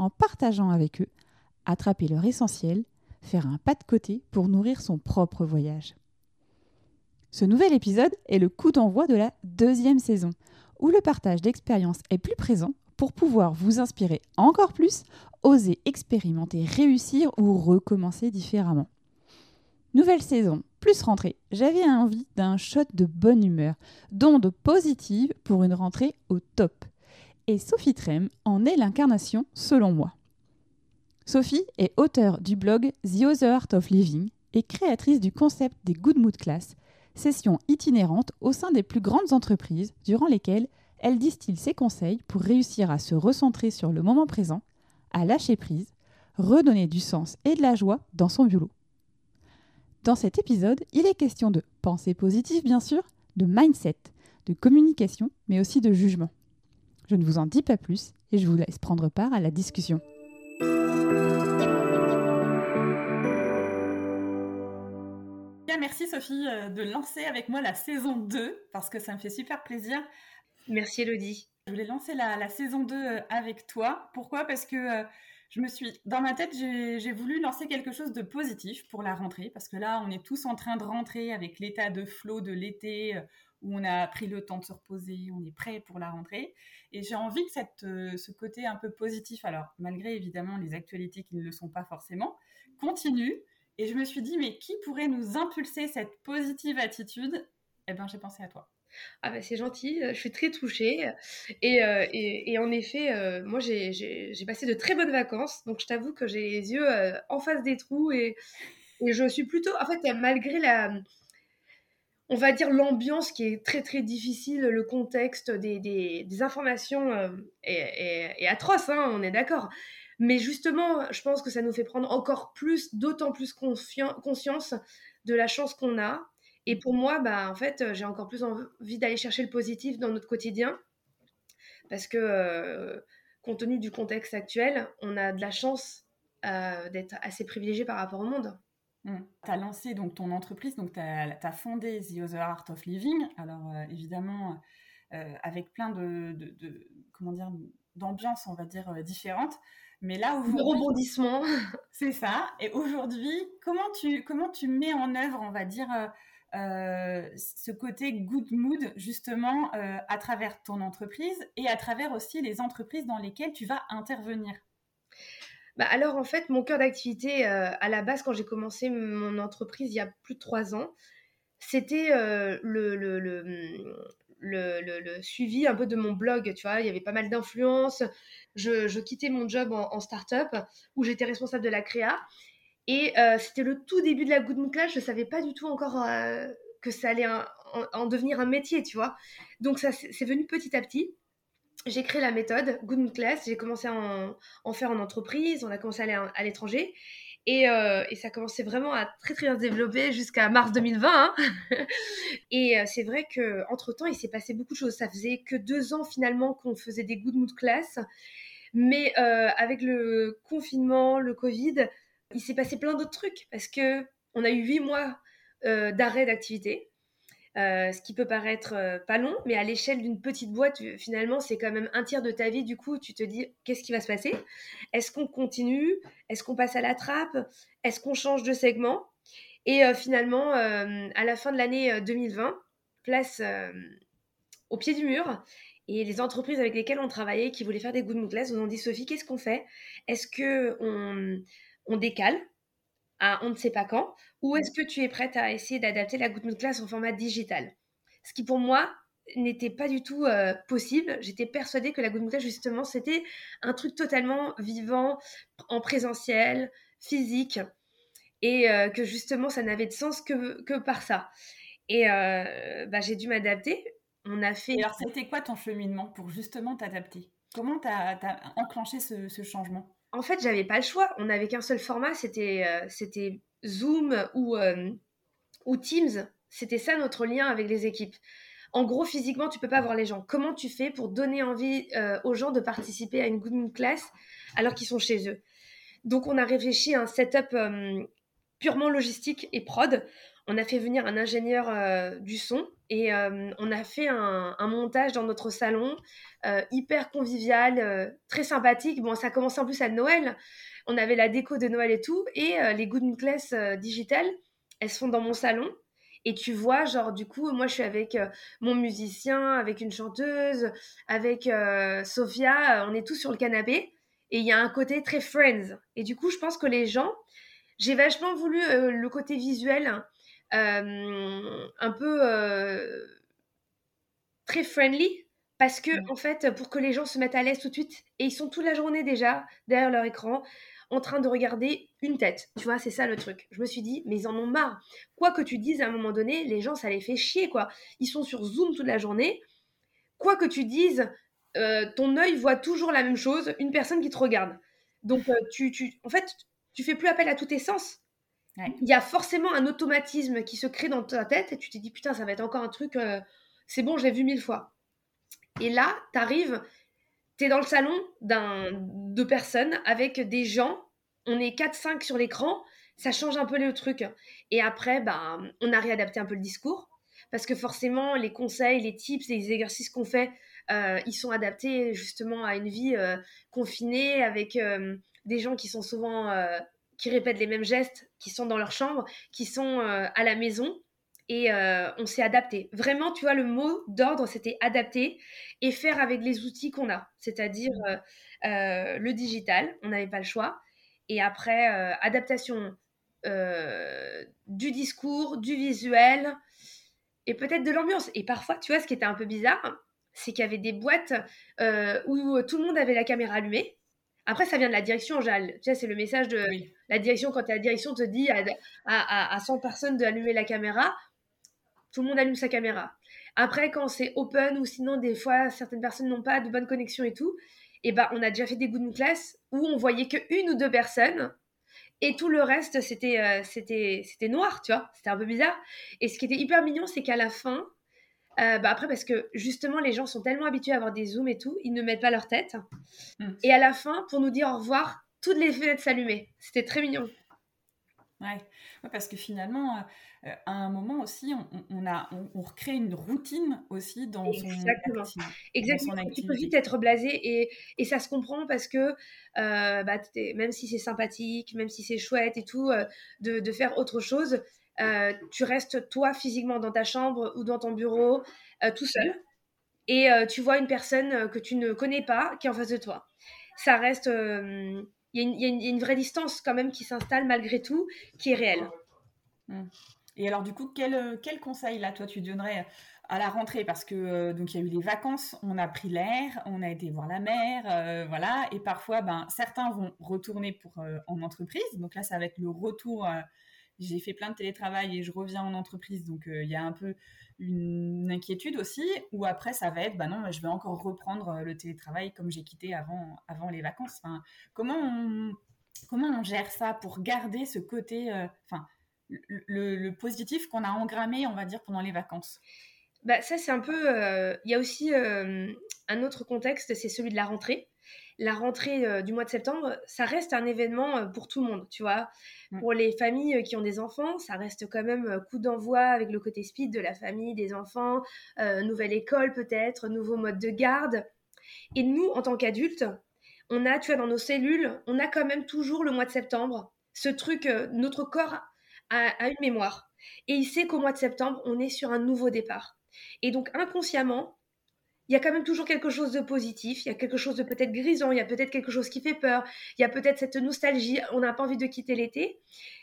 en partageant avec eux, attraper leur essentiel, faire un pas de côté pour nourrir son propre voyage. Ce nouvel épisode est le coup d'envoi de la deuxième saison, où le partage d'expériences est plus présent pour pouvoir vous inspirer encore plus, oser expérimenter, réussir ou recommencer différemment. Nouvelle saison, plus rentrée, j'avais envie d'un shot de bonne humeur, d'ondes positives pour une rentrée au top. Et Sophie Trem en est l'incarnation selon moi. Sophie est auteure du blog The Other Art of Living et créatrice du concept des Good Mood Class, sessions itinérantes au sein des plus grandes entreprises durant lesquelles elle distille ses conseils pour réussir à se recentrer sur le moment présent, à lâcher prise, redonner du sens et de la joie dans son boulot. Dans cet épisode, il est question de pensée positive, bien sûr, de mindset, de communication, mais aussi de jugement. Je ne vous en dis pas plus et je vous laisse prendre part à la discussion. Merci Sophie euh, de lancer avec moi la saison 2 parce que ça me fait super plaisir. Merci Elodie. Je voulais lancer la, saison 2 euh, avec toi. Pourquoi? Parce que euh, je me suis, dans ma tête, j'ai voulu lancer quelque chose de positif pour la rentrée, parce que là, on est tous en train de rentrer avec l'état de flot de l'été, où on a pris le temps de se reposer, on est prêt pour la rentrée. Et j'ai envie que cette, euh, ce côté un peu positif, alors malgré évidemment les actualités qui ne le sont pas forcément, continue. Et je me suis dit, mais qui pourrait nous impulser cette positive attitude? Eh bien, j'ai pensé à toi. Ah bah c'est gentil, euh, je suis très touchée. Et, euh, et, en effet, moi j'ai passé de très bonnes vacances, donc je t'avoue que j'ai les yeux en face des trous et, et, je suis plutôt, en fait, malgré la, on va dire l'ambiance qui est très très difficile, le contexte des, des, informations est, est, atroce, hein, on est d'accord. Mais justement, je pense que ça nous fait prendre encore plus, d'autant plus conscience de la chance qu'on a et pour moi, bah, en fait, euh, j'ai encore plus envie d'aller chercher le positif dans notre quotidien. Parce que, euh, compte tenu du contexte actuel, on a de la chance euh, d'être assez privilégié par rapport au monde. Mmh. Tu as lancé donc ton entreprise, donc tu as, fondé The Other Art of Living. Alors évidemment, avec plein de, de, comment dire d'ambiances, on va dire, différentes. Mais là, aujourd'hui... rebondissement. C'est ça. Et aujourd'hui, comment tu, comment tu mets en œuvre, on va dire, euh, ce côté good mood justement euh, à travers ton entreprise et à travers aussi les entreprises dans lesquelles tu vas intervenir? Bah alors en fait mon cœur d'activité euh, à la base quand j'ai commencé mon entreprise il y a plus de trois ans c'était le, le, le, suivi un peu de mon blog, tu vois, il y avait pas mal d'influence. Je, quittais mon job en, en start-up où j'étais responsable de la créa et euh, c'était le tout début de la Good Mood Class. Je ne savais pas du tout encore euh, que ça allait en, devenir un métier, tu vois. Donc ça c'est venu petit à petit. J'ai créé la méthode Good Mood Class. J'ai commencé à en, faire en entreprise. On a commencé à aller à, l'étranger. Euh, et, ça a commencé vraiment à très très bien se développer jusqu'à mars 2020. Hein. et c'est vrai que entre temps, il s'est passé beaucoup de choses. Ça faisait que deux ans finalement qu'on faisait des Good Mood Class. Mais avec le confinement, le Covid, il s'est passé plein d'autres trucs parce que on a eu huit mois euh, d'arrêt d'activité. Euh, ce qui peut paraître euh, pas long, mais à l'échelle d'une petite boîte, finalement, c'est quand même un tiers de ta vie. Du coup, tu te dis, qu'est-ce qui va se passer? Est-ce qu'on continue? Est-ce qu'on passe à la trappe? Est-ce qu'on change de segment? Et finalement, à la fin de l'année 2020, place au pied du mur. Et les entreprises avec lesquelles on travaillait, qui voulaient faire des good mood nous ont dit, Sophie, qu'est-ce qu'on fait? Est-ce que on on décale? À on ne sait pas quand Ou est-ce que tu es prête à essayer d'adapter la Good Mood Class en format digital? Ce qui pour moi n'était pas du tout euh, possible. J'étais persuadée que la Good Mood Class, justement, c'était un truc totalement vivant, en présentiel, physique, et euh, que justement, ça n'avait de sens que, que par ça. Et euh, bah, j'ai dû m'adapter. On a fait. alors, c'était quoi ton cheminement pour justement t'adapter? Comment tu as, enclenché ce changement? En fait, j'avais pas le choix. On n'avait qu'un seul format, c'était c'était Zoom ou, ou Teams. C'était ça notre lien avec les équipes. En gros, physiquement, tu peux pas voir les gens. Comment tu fais pour donner envie aux gens de participer à une good class alors qu'ils sont chez eux? Donc, on a réfléchi à un setup purement logistique et prod. On a fait venir un ingénieur du son et on a fait un, montage dans notre salon hyper convivial, très sympathique. Bon, ça a commencé en plus à Noël. On avait la déco de Noël et tout. Et les Good Class digitales, elles sont dans mon salon. Et tu vois, genre, du coup, moi, je suis avec mon musicien, avec une chanteuse, avec Sophia, on est tous sur le canapé. Et il y a un côté très friends. Et du coup, je pense que les gens, j'ai vachement voulu le côté visuel, un peu très friendly, parce que, mmh. en fait, pour que les gens se mettent à l'aise tout de suite, et ils sont toute la journée déjà derrière leur écran, en train de regarder une tête. Tu vois, c'est ça le truc. Je me suis dit, mais ils en ont marre. Quoi que tu dises à un moment donné, les gens, ça les fait chier, quoi. Ils sont sur Zoom toute la journée. Quoi que tu dises, euh, ton œil voit toujours la même chose, une personne qui te regarde. Donc, euh, tu, tu, en fait, tu fais plus appel à tous tes sens. Il y a forcément un automatisme qui se crée dans ta tête et tu te dis, putain, ça va être encore un truc, euh, c'est bon, je l'ai vu mille fois. Et là, tu arrives, tu es dans le salon de personnes avec des gens, on est 4-5 sur l'écran, ça change un peu le truc. Et après, bah, on a réadapté un peu le discours, parce que forcément, les conseils, les tips, les exercices qu'on fait, euh, ils sont adaptés justement à une vie euh, confinée avec des gens qui sont souvent, qui répètent les mêmes gestes, qui sont dans leur chambre, qui sont à la maison et on s'est adapté. Vraiment, tu vois, le mot d'ordre, c'était adapter et faire avec les outils qu'on a, c'est-à-dire le digital, on n'avait pas le choix. Et après, adaptation du discours, du visuel et peut-être de l'ambiance. Et parfois, tu vois, ce qui était un peu bizarre, c'est qu'il y avait des boîtes où tout le monde avait la caméra allumée. Après, ça vient de la direction général. Tu sais, c'est le message de la direction quand la direction te dit à, à, à 100 personnes d'allumer la caméra tout le monde allume sa caméra. Après, quand c'est open ou sinon, des fois, certaines personnes n'ont pas de bonne connexion et tout, et eh ben, on a déjà fait des good class où on voyait que une ou deux personnes et tout le reste, c'était euh, c'était c'était noir, tu vois. C'était un peu bizarre. Et ce qui était hyper mignon, c'est qu'à la fin, euh, bah après, parce que justement, les gens sont tellement habitués à avoir des zooms et tout, ils ne mettent pas leur tête. Mm. Et à la fin, pour nous dire au revoir, toutes les fenêtres s'allumaient. C'était très mignon. Ouais. parce que finalement, euh, euh, à un moment aussi, on, a, on, recrée une routine aussi dans Exactement. son, Exactement. Tu peux vite être blasé et, et, ça se comprend parce que euh, bah, même si c'est sympathique, même si c'est chouette et tout, euh, de, de, faire autre chose, tu restes toi physiquement dans ta chambre ou dans ton bureau tout seul et tu vois une personne que tu ne connais pas qui est en face de toi. Ça reste. Il y, y, a une vraie distance quand même qui s'installe malgré tout, qui est réelle. Mmh. Et alors, du coup, quel, euh, quel conseil, là, toi, tu donnerais à la rentrée? Parce que, euh, donc, il y a eu les vacances, on a pris l'air, on a été voir la mer, euh, voilà. Et parfois, ben, certains vont retourner pour, en entreprise. Donc là, ça va être le retour. J'ai fait plein de télétravail et je reviens en entreprise. Donc, il y a un peu une inquiétude aussi. Ou après, ça va être, ben non, je vais encore reprendre le télétravail comme j'ai quitté avant, avant les vacances. Enfin, comment on, comment on gère ça pour garder ce côté... Enfin, le, positif qu'on a engrammé, on va dire, pendant les vacances? Bah, Ça, c'est un peu... Euh, il y a aussi euh, un autre contexte, c'est celui de la rentrée. La rentrée euh, du mois de septembre, ça reste un événement pour tout le monde, tu vois. Mm. Pour les familles qui ont des enfants, ça reste quand même coup d'envoi avec le côté speed de la famille, des enfants, nouvelle école peut-être, nouveau mode de garde. Et nous, en tant qu'adultes, on a, tu vois, dans nos cellules, on a quand même toujours le mois de septembre, ce truc, notre corps a, une mémoire. Et il sait qu'au mois de septembre, on est sur un nouveau départ. Et donc inconsciemment, il y a quand même toujours quelque chose de positif, il y a quelque chose de peut-être grisant, il y a peut-être quelque chose qui fait peur, il y a peut-être cette nostalgie, on n'a pas envie de quitter l'été,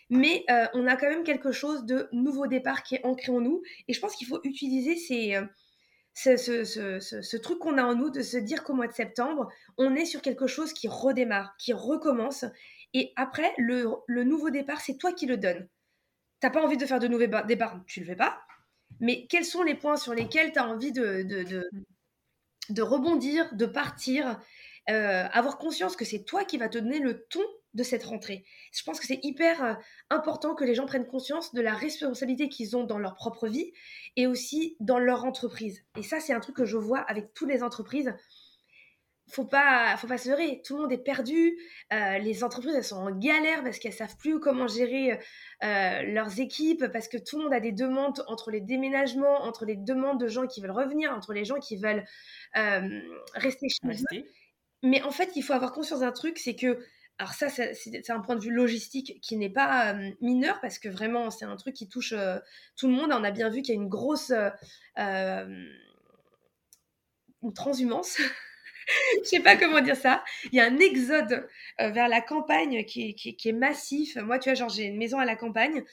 mais euh, on a quand même quelque chose de nouveau départ qui est ancré en nous. Et je pense qu'il faut utiliser euh, ce, truc qu'on a en nous de se dire qu'au mois de septembre, on est sur quelque chose qui redémarre, qui recommence. Et après, le, nouveau départ, c'est toi qui le donnes t'as pas envie de faire de nouveaux départs, tu le fais pas. Mais quels sont les points sur lesquels tu as envie de, de, rebondir, de partir avoir conscience que c'est toi qui vas te donner le ton de cette rentrée. Je pense que c'est hyper important que les gens prennent conscience de la responsabilité qu'ils ont dans leur propre vie et aussi dans leur entreprise. Et ça, c'est un truc que je vois avec toutes les entreprises faut pas, faut pas se leurrer. Tout le monde est perdu. Euh, les entreprises, elles sont en galère parce qu'elles savent plus comment gérer euh, leurs équipes, parce que tout le monde a des demandes entre les déménagements, entre les demandes de gens qui veulent revenir, entre les gens qui veulent euh, rester chez eux. Mais en fait, il faut avoir conscience d'un truc, c'est que, alors ça, c'est un point de vue logistique qui n'est pas mineur, parce que vraiment, c'est un truc qui touche tout le monde. On a bien vu qu'il y a une grosse une transhumance je sais pas comment dire ça. Il y a un exode euh, vers la campagne qui, est massif. Moi, tu vois, genre, j'ai une maison à la campagne.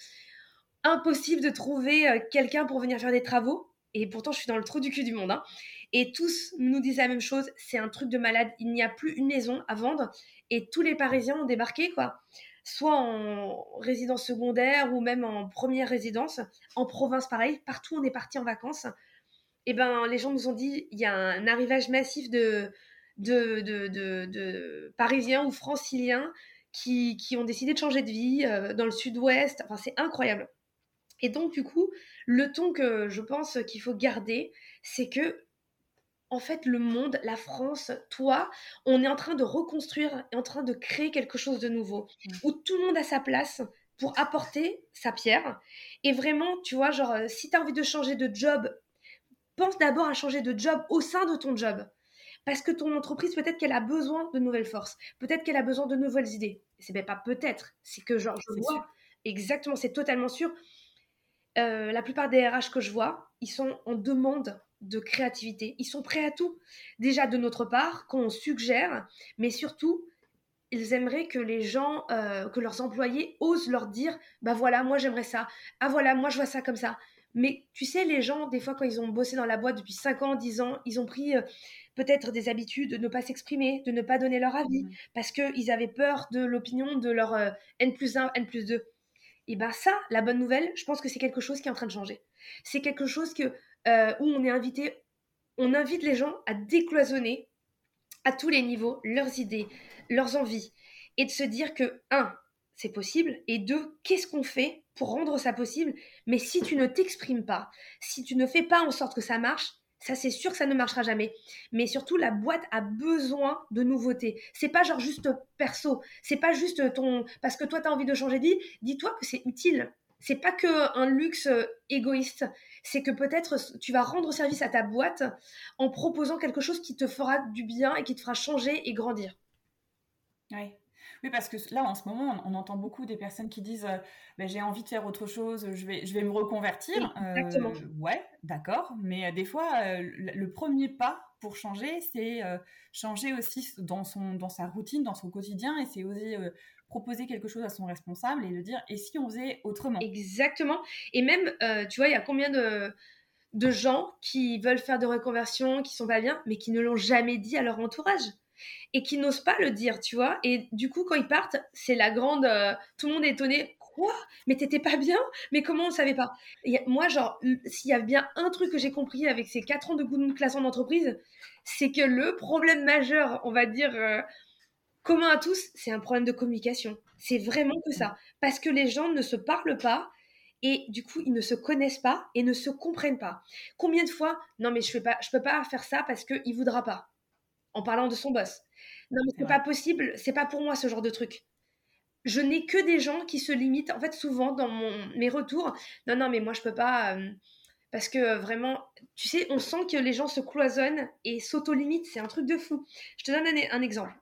Impossible de trouver euh, quelqu'un pour venir faire des travaux. Et pourtant, je suis dans le trou du cul du monde. Hein. Et tous nous disent la même chose. C'est un truc de malade. Il n'y a plus une maison à vendre. Et tous les Parisiens ont débarqué, quoi. Soit en résidence secondaire ou même en première résidence. En province, pareil. Partout, on est parti en vacances eh ben, les gens nous ont dit il y a un arrivage massif de, de, de, Parisiens ou Franciliens qui, ont décidé de changer de vie euh, dans le sud-ouest. Enfin, c'est incroyable. Et donc, du coup, le ton que je pense qu'il faut garder, c'est que, en fait, le monde, la France, toi, on est en train de reconstruire et en train de créer quelque chose de nouveau, mmh. où tout le monde a sa place pour apporter sa pierre. Et vraiment, tu vois, genre, euh, si tu as envie de changer de job pense d'abord à changer de job au sein de ton job. Parce que ton entreprise, peut-être qu'elle a besoin de nouvelles forces. Peut-être qu'elle a besoin de nouvelles idées. C'est même pas peut-être. C'est que, genre, je vois. Exactement, c'est totalement sûr. Euh, la plupart des RH que je vois, ils sont en demande de créativité. Ils sont prêts à tout. Déjà de notre part, qu'on suggère, mais surtout, ils aimeraient que les gens, euh, que leurs employés osent leur dire, bah voilà, moi j'aimerais ça. Ah voilà, moi je vois ça comme ça. Mais tu sais, les gens, des fois, quand ils ont bossé dans la boîte depuis 5 ans, 10 ans, ils ont pris euh, peut-être des habitudes de ne pas s'exprimer, de ne pas donner leur avis, mmh. parce qu'ils avaient peur de l'opinion de leur euh, N plus 1, N plus 2. Et bien ça, la bonne nouvelle, je pense que c'est quelque chose qui est en train de changer. C'est quelque chose que, euh, où on est invité, on invite les gens à décloisonner à tous les niveaux leurs idées, leurs envies, et de se dire que, un, c'est possible, et deux, qu'est-ce qu'on fait pour rendre ça possible. Mais si tu ne t'exprimes pas, si tu ne fais pas en sorte que ça marche, ça c'est sûr que ça ne marchera jamais. Mais surtout, la boîte a besoin de nouveautés. C'est pas genre juste perso. C'est pas juste ton. Parce que toi, tu as envie de changer de vie. Dis-toi que c'est utile. C'est pas que un luxe égoïste. C'est que peut-être tu vas rendre service à ta boîte en proposant quelque chose qui te fera du bien et qui te fera changer et grandir. Oui, oui, parce que là, en ce moment, on, entend beaucoup des personnes qui disent euh, ben, j'ai envie de faire autre chose, je vais, je vais me reconvertir. exactement. Euh, ouais, d'accord. Mais euh, des fois, le premier pas pour changer, c'est changer aussi dans, son, dans sa routine, dans son quotidien, et c'est oser proposer quelque chose à son responsable et le dire et si on faisait autrement? Exactement. Et même, tu vois, il y a combien de de gens qui veulent faire de reconversion, qui sont pas bien, mais qui ne l'ont jamais dit à leur entourage? Et qui n'osent pas le dire, tu vois. Et du coup, quand ils partent, c'est la grande. Euh, tout le monde est étonné. Quoi? Mais t'étais pas bien? Mais comment on savait pas? Moi, genre, s'il y a bien un truc que j'ai compris avec ces quatre ans de goût de classe en entreprise, c'est que le problème majeur, on va dire, euh, commun à tous, c'est un problème de communication. C'est vraiment que ça. Parce que les gens ne se parlent pas et du coup ils ne se connaissent pas et ne se comprennent pas. Combien de fois non mais je fais pas je peux pas faire ça parce que il voudra pas en parlant de son boss. Non, mais c'est pas possible, c'est pas pour moi ce genre de truc. Je n'ai que des gens qui se limitent, en fait, souvent dans mes retours. Non, non, mais moi je peux pas. Euh, parce que euh, vraiment, tu sais, on sent que les gens se cloisonnent et s'auto-limitent. C'est un truc de fou. Je te donne un, exemple.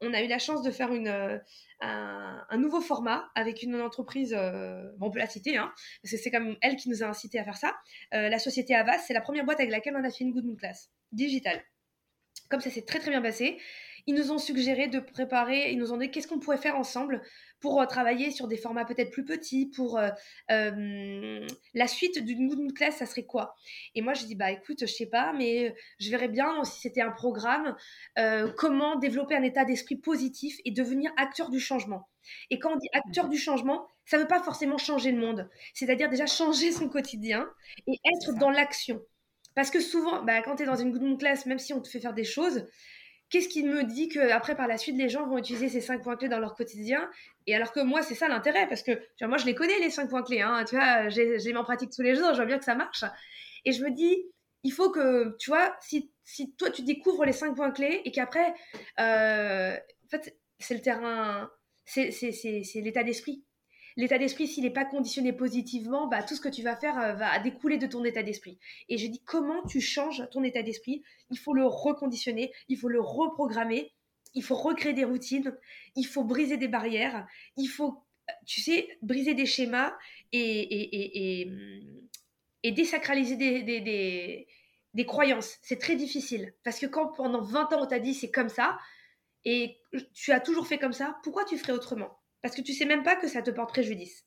On a eu la chance de faire une, euh, un, nouveau format avec une entreprise, bon, on peut la citer, hein, parce que c'est comme elle qui nous a incité à faire ça. la société Avas, c'est la première boîte avec laquelle on a fait une Good Moon Class, digitale. Comme ça s'est très très bien passé, ils nous ont suggéré de préparer, ils nous ont dit qu'est-ce qu'on pourrait faire ensemble pour euh, travailler sur des formats peut-être plus petits, pour euh, euh, la suite d'une Mood class, ça serait quoi? Et moi, je dis, bah écoute, je sais pas, mais je verrais bien si c'était un programme, comment développer un état d'esprit positif et devenir acteur du changement. Et quand on dit acteur du changement, ça ne veut pas forcément changer le monde, c'est-à-dire déjà changer son quotidien et être dans l'action. Parce que souvent, bah, quand tu es dans une good class, même si on te fait faire des choses, qu'est-ce qui me dit que après par la suite les gens vont utiliser ces cinq points clés dans leur quotidien? Et alors que moi c'est ça l'intérêt parce que moi je les connais les cinq points clés hein, tu vois j'ai mis en pratique tous les jours je vois bien que ça marche. Et je me dis il faut que tu vois si, si toi tu découvres les cinq points clés et qu'après euh, en fait c'est le terrain c'est l'état d'esprit l'état d'esprit, s'il n'est pas conditionné positivement, bah, tout ce que tu vas faire euh, va découler de ton état d'esprit. Et je dis, comment tu changes ton état d'esprit? Il faut le reconditionner, il faut le reprogrammer, il faut recréer des routines, il faut briser des barrières, il faut, tu sais, briser des schémas et, et désacraliser des croyances. C'est très difficile. Parce que quand pendant 20 ans on t'a dit c'est comme ça, et tu as toujours fait comme ça, pourquoi tu ferais autrement? Parce que tu sais même pas que ça te porte préjudice.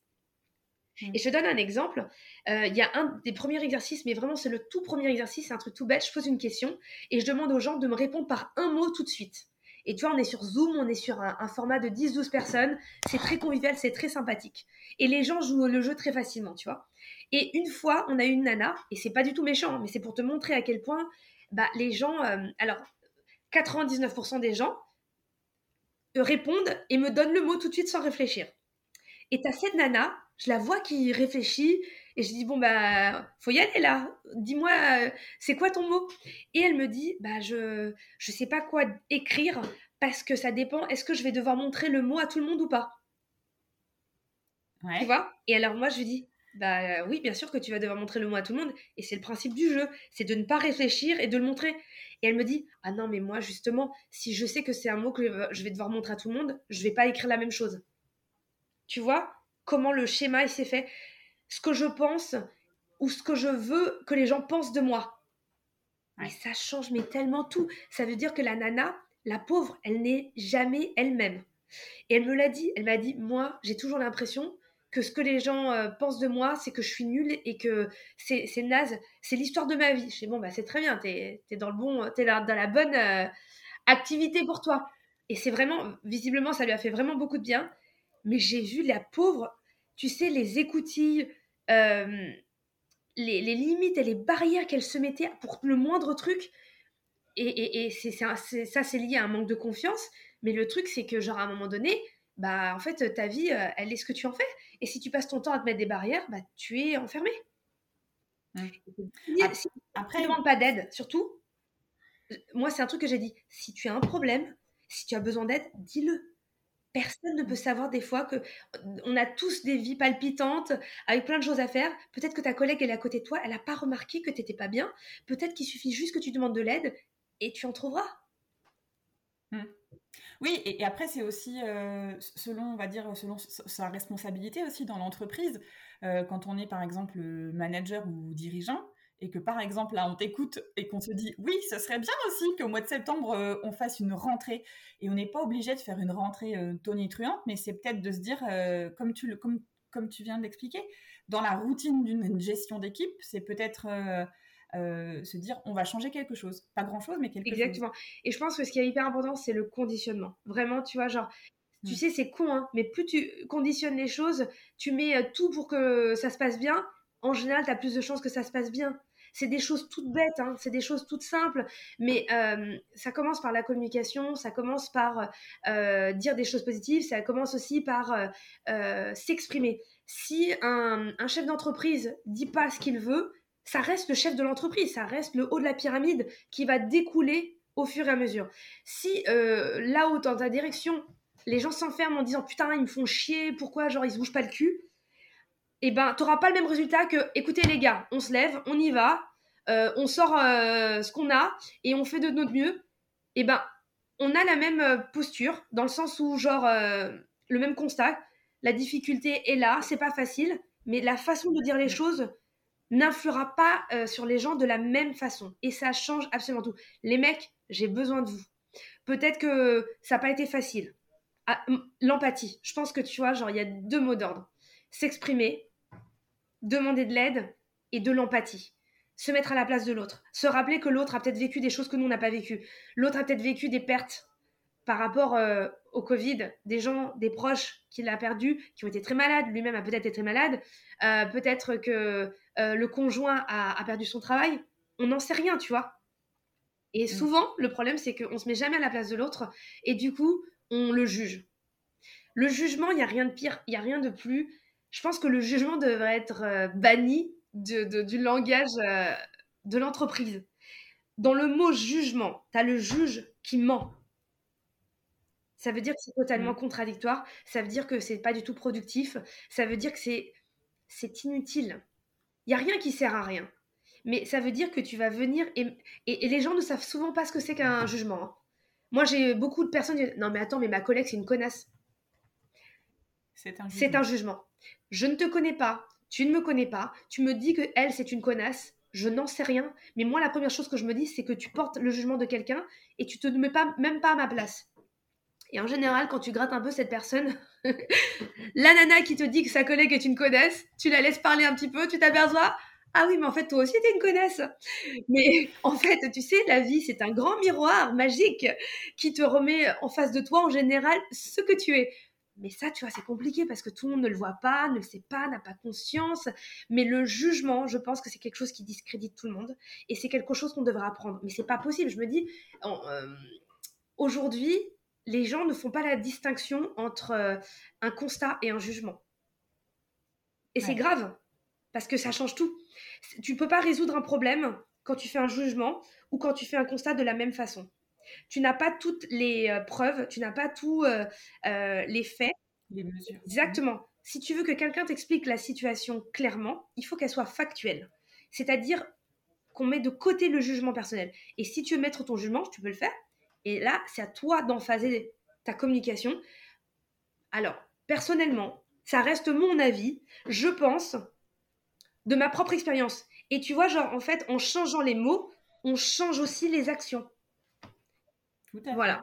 Mm. Et je te donne un exemple. Euh, il y a un des premiers exercices, mais vraiment c'est le tout premier exercice, c'est un truc tout bête. Je pose une question et je demande aux gens de me répondre par un mot tout de suite. Et tu vois, on est sur Zoom, on est sur un, format de 10-12 personnes. C'est très convivial, c'est très sympathique. Et les gens jouent le jeu très facilement, tu vois. Et une fois, on a eu une nana, et c'est pas du tout méchant, mais c'est pour te montrer à quel point bah, les gens. Euh, alors, 99% des gens répondent et me donnent le mot tout de suite sans réfléchir. Et t'as cette nana, je la vois qui réfléchit et je dis bon bah faut y aller là. Dis-moi euh, c'est quoi ton mot? Et elle me dit bah je je sais pas quoi écrire parce que ça dépend. Est-ce que je vais devoir montrer le mot à tout le monde ou pas? Tu vois? Et alors moi je lui dis bah oui bien sûr que tu vas devoir montrer le mot à tout le monde et c'est le principe du jeu, c'est de ne pas réfléchir et de le montrer. Et elle me dit Ah non, mais moi, justement, si je sais que c'est un mot que je vais devoir montrer à tout le monde, je vais pas écrire la même chose. Tu vois comment le schéma s'est fait Ce que je pense ou ce que je veux que les gens pensent de moi. Et ça change mais tellement tout. Ça veut dire que la nana, la pauvre, elle n'est jamais elle-même. Et elle me l'a dit, elle m'a dit, moi, j'ai toujours l'impression que ce que les gens euh, pensent de moi, c'est que je suis nulle et que c'est naze. C'est l'histoire de ma vie. Je dis, bon, bah, c'est très bien, t'es es dans le bon, t'es dans la bonne euh, activité pour toi. Et c'est vraiment, visiblement, ça lui a fait vraiment beaucoup de bien. Mais j'ai vu la pauvre, tu sais, les écoutilles, euh, les, limites et les barrières qu'elle se mettait pour le moindre truc. Et, et, ça, c'est lié à un manque de confiance. Mais le truc, c'est que, genre, à un moment donné, bah, en fait, ta vie, elle est ce que tu en fais. Et si tu passes ton temps à te mettre des barrières, bah, tu es enfermé. Après, tu ne demandes pas d'aide, surtout, moi, c'est un truc que j'ai dit. Si tu as un problème, si tu as besoin d'aide, dis-le. Personne ne peut savoir des fois que on a tous des vies palpitantes avec plein de choses à faire. Peut-être que ta collègue elle est à côté de toi, elle n'a pas remarqué que tu n'étais pas bien. Peut-être qu'il suffit juste que tu demandes de l'aide et tu en trouveras. Mmh. Oui, et, après, c'est aussi euh, selon, on va dire, selon sa responsabilité aussi dans l'entreprise. Euh, quand on est, par exemple, manager ou dirigeant, et que, par exemple, là, on t'écoute et qu'on se dit, oui, ce serait bien aussi qu'au mois de septembre, euh, on fasse une rentrée. Et on n'est pas obligé de faire une rentrée tonitruante, mais c'est peut-être de se dire, comme, tu le, comme, comme tu viens de l'expliquer, dans la routine d'une gestion d'équipe, c'est peut-être euh, se dire on va changer quelque chose. Pas grand-chose, mais quelque chose. Exactement. Et je pense que ce qui est hyper important, c'est le conditionnement. Vraiment, tu vois, genre, tu sais, c'est con, hein, mais plus tu conditionnes les choses, tu mets euh, tout pour que ça se passe bien, en général, tu as plus de chances que ça se passe bien. C'est des choses toutes bêtes, hein, c'est des choses toutes simples, mais euh, ça commence par la communication, ça commence par dire des choses positives, ça commence aussi par s'exprimer. Si un, un chef d'entreprise dit pas ce qu'il veut, ça reste le chef de l'entreprise, ça reste le haut de la pyramide qui va découler au fur et à mesure. Si euh, là-haut, dans ta direction, les gens s'enferment en disant putain, ils me font chier, pourquoi, genre, ils se bougent pas le cul, eh ben, t'auras pas le même résultat que écoutez, les gars, on se lève, on y va, euh, on sort euh, ce qu'on a et on fait de notre mieux. Eh ben, on a la même posture, dans le sens où, genre, le même constat, la difficulté est là, c'est pas facile, mais la façon de dire les choses n'influera pas euh, sur les gens de la même façon. Et ça change absolument tout. Les mecs, j'ai besoin de vous. Peut-être que ça n'a pas été facile. Ah, l'empathie. Je pense que tu vois, genre, il y a deux mots d'ordre. S'exprimer, demander de l'aide et de l'empathie. Se mettre à la place de l'autre. Se rappeler que l'autre a peut-être vécu des choses que nous, on n'a pas vécues. L'autre a peut-être vécu des pertes par rapport euh, au Covid, des gens, des proches qu'il a perdus, qui ont été très malades, lui-même a peut-être été très malade, euh, peut-être que euh, le conjoint a, perdu son travail, on n'en sait rien, tu vois. Et mm. souvent, le problème, c'est qu'on se met jamais à la place de l'autre et du coup, on le juge. Le jugement, il n'y a rien de pire, il n'y a rien de plus. Je pense que le jugement devrait être euh, banni du langage euh, de l'entreprise. Dans le mot jugement, tu as le juge qui ment. Ça veut dire que c'est totalement mm. contradictoire, ça veut dire que c'est pas du tout productif, ça veut dire que c'est inutile. Il y a rien qui sert à rien. Mais ça veut dire que tu vas venir et, et, les gens ne savent souvent pas ce que c'est qu'un jugement. Hein. Moi, j'ai beaucoup de personnes qui disent Non, mais attends, mais ma collègue, c'est une connasse. C'est un, un, jugement. Je ne te connais pas, tu ne me connais pas, tu me dis que elle, c'est une connasse, je n'en sais rien. Mais moi, la première chose que je me dis, c'est que tu portes le jugement de quelqu'un et tu te mets pas, même pas à ma place. Et en général, quand tu grattes un peu cette personne, la nana qui te dit que sa collègue est une connasse, tu la laisses parler un petit peu, tu t'aperçois ah oui, mais en fait, toi aussi, t'es une connasse. Mais en fait, tu sais, la vie, c'est un grand miroir magique qui te remet en face de toi, en général, ce que tu es. Mais ça, tu vois, c'est compliqué parce que tout le monde ne le voit pas, ne le sait pas, n'a pas conscience. Mais le jugement, je pense que c'est quelque chose qui discrédite tout le monde et c'est quelque chose qu'on devrait apprendre. Mais c'est pas possible. Je me dis, euh, aujourd'hui, les gens ne font pas la distinction entre euh, un constat et un jugement. Et c'est grave parce que ça change tout. Tu ne peux pas résoudre un problème quand tu fais un jugement ou quand tu fais un constat de la même façon. Tu n'as pas toutes les euh, preuves, tu n'as pas tous euh, euh, les faits. Les mesures. Exactement. Si tu veux que quelqu'un t'explique la situation clairement, il faut qu'elle soit factuelle. C'est-à-dire qu'on met de côté le jugement personnel. Et si tu veux mettre ton jugement, tu peux le faire. Et là, c'est à toi d'emphaser ta communication. Alors, personnellement, ça reste mon avis. Je pense de ma propre expérience. Et tu vois, genre, en fait, en changeant les mots, on change aussi les actions. Tout à fait. Voilà.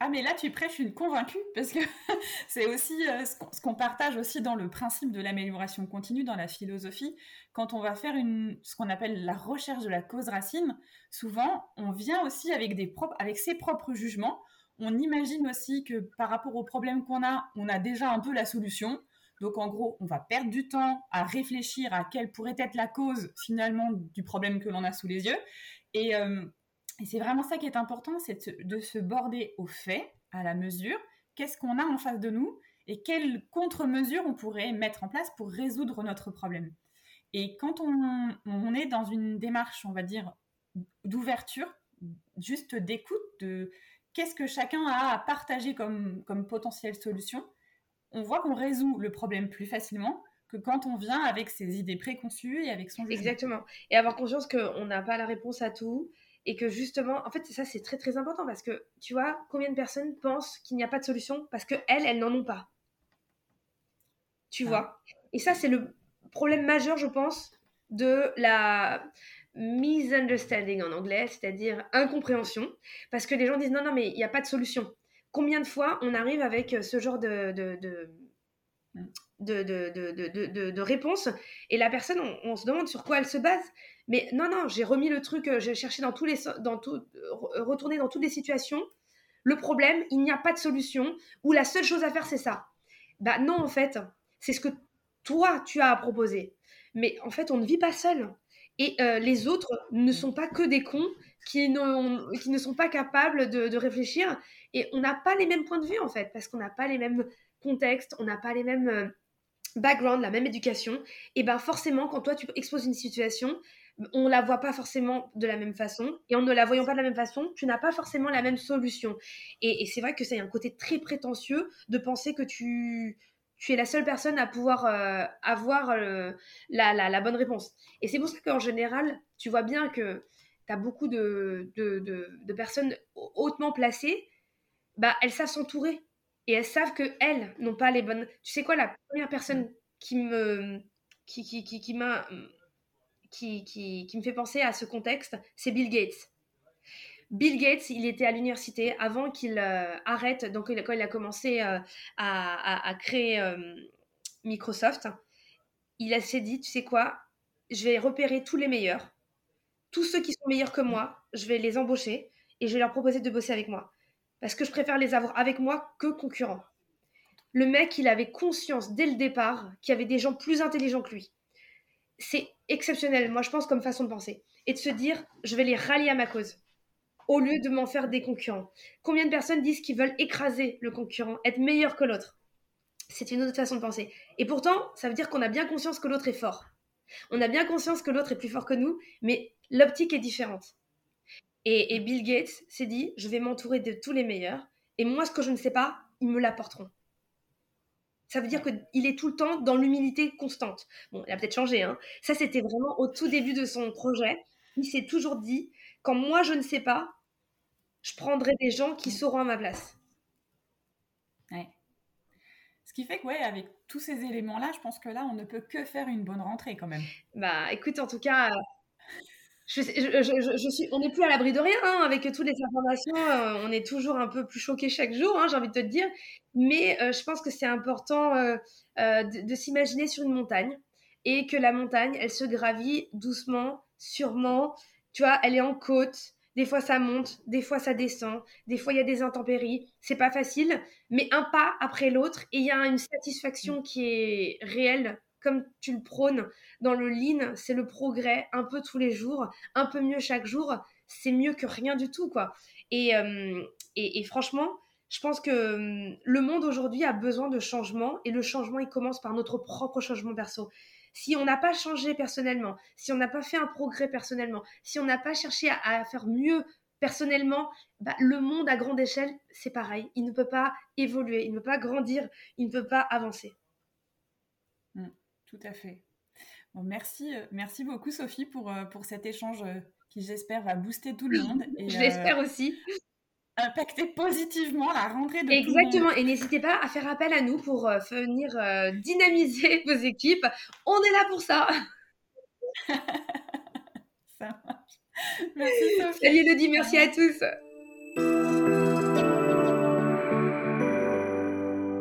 Ah mais là tu prêches une convaincue parce que c'est aussi euh, ce qu'on partage aussi dans le principe de l'amélioration continue dans la philosophie. Quand on va faire une, ce qu'on appelle la recherche de la cause racine, souvent on vient aussi avec, des avec ses propres jugements. On imagine aussi que par rapport au problème qu'on a, on a déjà un peu la solution. Donc en gros, on va perdre du temps à réfléchir à quelle pourrait être la cause finalement du problème que l'on a sous les yeux. Et, euh, c'est vraiment ça qui est important, c'est de, se border au fait, à la mesure. Qu'est-ce qu'on a en face de nous et quelles contre-mesures on pourrait mettre en place pour résoudre notre problème. Et quand on, est dans une démarche, on va dire, d'ouverture, juste d'écoute de qu'est-ce que chacun a à partager comme, comme potentielle solution, on voit qu'on résout le problème plus facilement que quand on vient avec ses idées préconçues et avec son jugement. Exactement. Et avoir conscience qu'on n'a pas la réponse à tout et que justement, en fait, ça c'est très très important parce que tu vois, combien de personnes pensent qu'il n'y a pas de solution parce que elles, elles n'en ont pas. Tu ah. vois? Et ça, c'est le problème majeur, je pense, de la misunderstanding en anglais, c'est-à-dire incompréhension, parce que les gens disent non, non, mais il n'y a pas de solution combien de fois on arrive avec ce genre de, de, de, de réponse et la personne, on, se demande sur quoi elle se base. Mais non, non, j'ai remis le truc, euh, j'ai cherché dans tous les, dans tout, retourné dans toutes les situations. Le problème, il n'y a pas de solution ou la seule chose à faire, c'est ça. Bah non, en fait, c'est ce que toi, tu as à proposer. Mais en fait, on ne vit pas seul. Et euh, les autres ne sont pas que des cons qui, qui ne sont pas capables de, de réfléchir et on n'a pas les mêmes points de vue en fait, parce qu'on n'a pas les mêmes contextes, on n'a pas les mêmes euh, backgrounds, la même éducation. Et ben forcément, quand toi tu exposes une situation, on la voit pas forcément de la même façon, et en ne la voyant pas de la même façon, tu n'as pas forcément la même solution. Et, c'est vrai que c'est un côté très prétentieux de penser que tu, tu es la seule personne à pouvoir euh, avoir euh, la, la, bonne réponse. Et c'est pour ça qu'en général, tu vois bien que tu as beaucoup de, de, de, personnes hautement placées bah, elles savent s'entourer. Et elles savent qu'elles n'ont pas les bonnes. Tu sais quoi, la première personne qui me, qui, qui, qui, qui m'a, qui, qui, qui, me fait penser à ce contexte, c'est Bill Gates. Bill Gates, il était à l'université avant qu'il euh, arrête, donc quand il a commencé euh, à, à, créer euh, Microsoft, il s'est dit, tu sais quoi, je vais repérer tous les meilleurs, tous ceux qui sont meilleurs que moi, je vais les embaucher et je vais leur proposer de bosser avec moi parce que je préfère les avoir avec moi que concurrents. Le mec, il avait conscience dès le départ qu'il y avait des gens plus intelligents que lui. C'est exceptionnel, moi je pense, comme façon de penser. Et de se dire, je vais les rallier à ma cause. au lieu de m'en faire des concurrents. Combien de personnes disent qu'ils veulent écraser le concurrent, être meilleur que l'autre? C'est une autre façon de penser. Et pourtant, ça veut dire qu'on a bien conscience que l'autre est fort. On a bien conscience que l'autre est plus fort que nous, mais l'optique est différente. Et, et Bill Gates s'est dit, je vais m'entourer de tous les meilleurs, et moi, ce que je ne sais pas, ils me l'apporteront. Ça veut dire qu'il est tout le temps dans l'humilité constante. Bon, il a peut-être changé. Hein. Ça, c'était vraiment au tout début de son projet. Il s'est toujours dit, quand moi je ne sais pas, je prendrai des gens qui sauront à ma place. Ouais. Ce qui fait que, ouais, avec tous ces éléments-là, je pense que là, on ne peut que faire une bonne rentrée quand même. Bah, écoute, en tout cas, je, suis, on n'est plus à l'abri de rien hein, avec toutes les informations. Euh, on est toujours un peu plus choqué chaque jour, hein, j'ai envie de te dire. Mais euh, je pense que c'est important euh, de, de s'imaginer sur une montagne et que la montagne, elle se gravit doucement, sûrement. Tu vois, elle est en côte. Des fois ça monte, des fois ça descend, des fois il y a des intempéries. C'est pas facile, mais un pas après l'autre et il y a une satisfaction qui est réelle comme tu le prônes dans le lean, c'est le progrès un peu tous les jours, un peu mieux chaque jour, c'est mieux que rien du tout, quoi. Et, euh, franchement, je pense que euh, le monde aujourd'hui a besoin de changement et le changement, il commence par notre propre changement perso. Si on n'a pas changé personnellement, si on n'a pas fait un progrès personnellement, si on n'a pas cherché à, faire mieux personnellement, bah, le monde à grande échelle, c'est pareil. Il ne peut pas évoluer, il ne peut pas grandir, il ne peut pas avancer. Mmh. Tout à fait. Bon, merci, euh, merci beaucoup Sophie pour, euh, pour cet échange euh, qui j'espère va booster tout le monde. Je l'espère aussi. Impacter positivement la rentrée de Exactement. Tout le monde. Et n'hésitez pas à faire appel à nous pour venir dynamiser vos équipes. On est là pour ça. ça marche. Merci Sophie. Salut Elodie, merci à tous.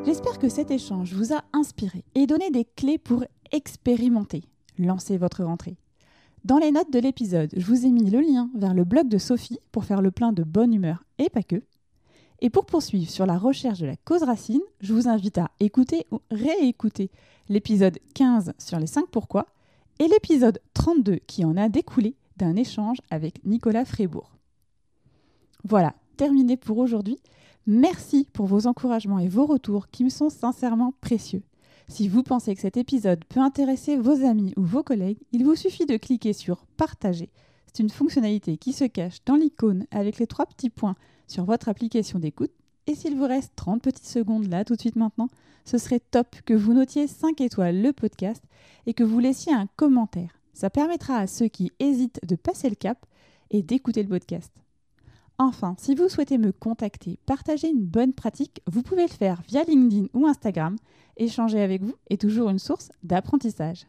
J'espère que cet échange vous a inspiré et donné des clés pour expérimenter. Lancez votre rentrée. Dans les notes de l'épisode, je vous ai mis le lien vers le blog de Sophie pour faire le plein de bonne humeur et pas que. Et pour poursuivre sur la recherche de la cause racine, je vous invite à écouter ou réécouter l'épisode 15 sur les 5 pourquoi et l'épisode 32 qui en a découlé d'un échange avec Nicolas Frébourg. Voilà, terminé pour aujourd'hui. Merci pour vos encouragements et vos retours qui me sont sincèrement précieux. Si vous pensez que cet épisode peut intéresser vos amis ou vos collègues, il vous suffit de cliquer sur Partager. C'est une fonctionnalité qui se cache dans l'icône avec les trois petits points sur votre application d'écoute. Et s'il vous reste 30 petites secondes là tout de suite maintenant, ce serait top que vous notiez 5 étoiles le podcast et que vous laissiez un commentaire. Ça permettra à ceux qui hésitent de passer le cap et d'écouter le podcast. Enfin, si vous souhaitez me contacter, partager une bonne pratique, vous pouvez le faire via LinkedIn ou Instagram. Échanger avec vous est toujours une source d'apprentissage.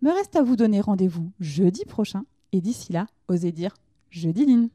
Me reste à vous donner rendez-vous jeudi prochain et d'ici là, osez dire jeudi line.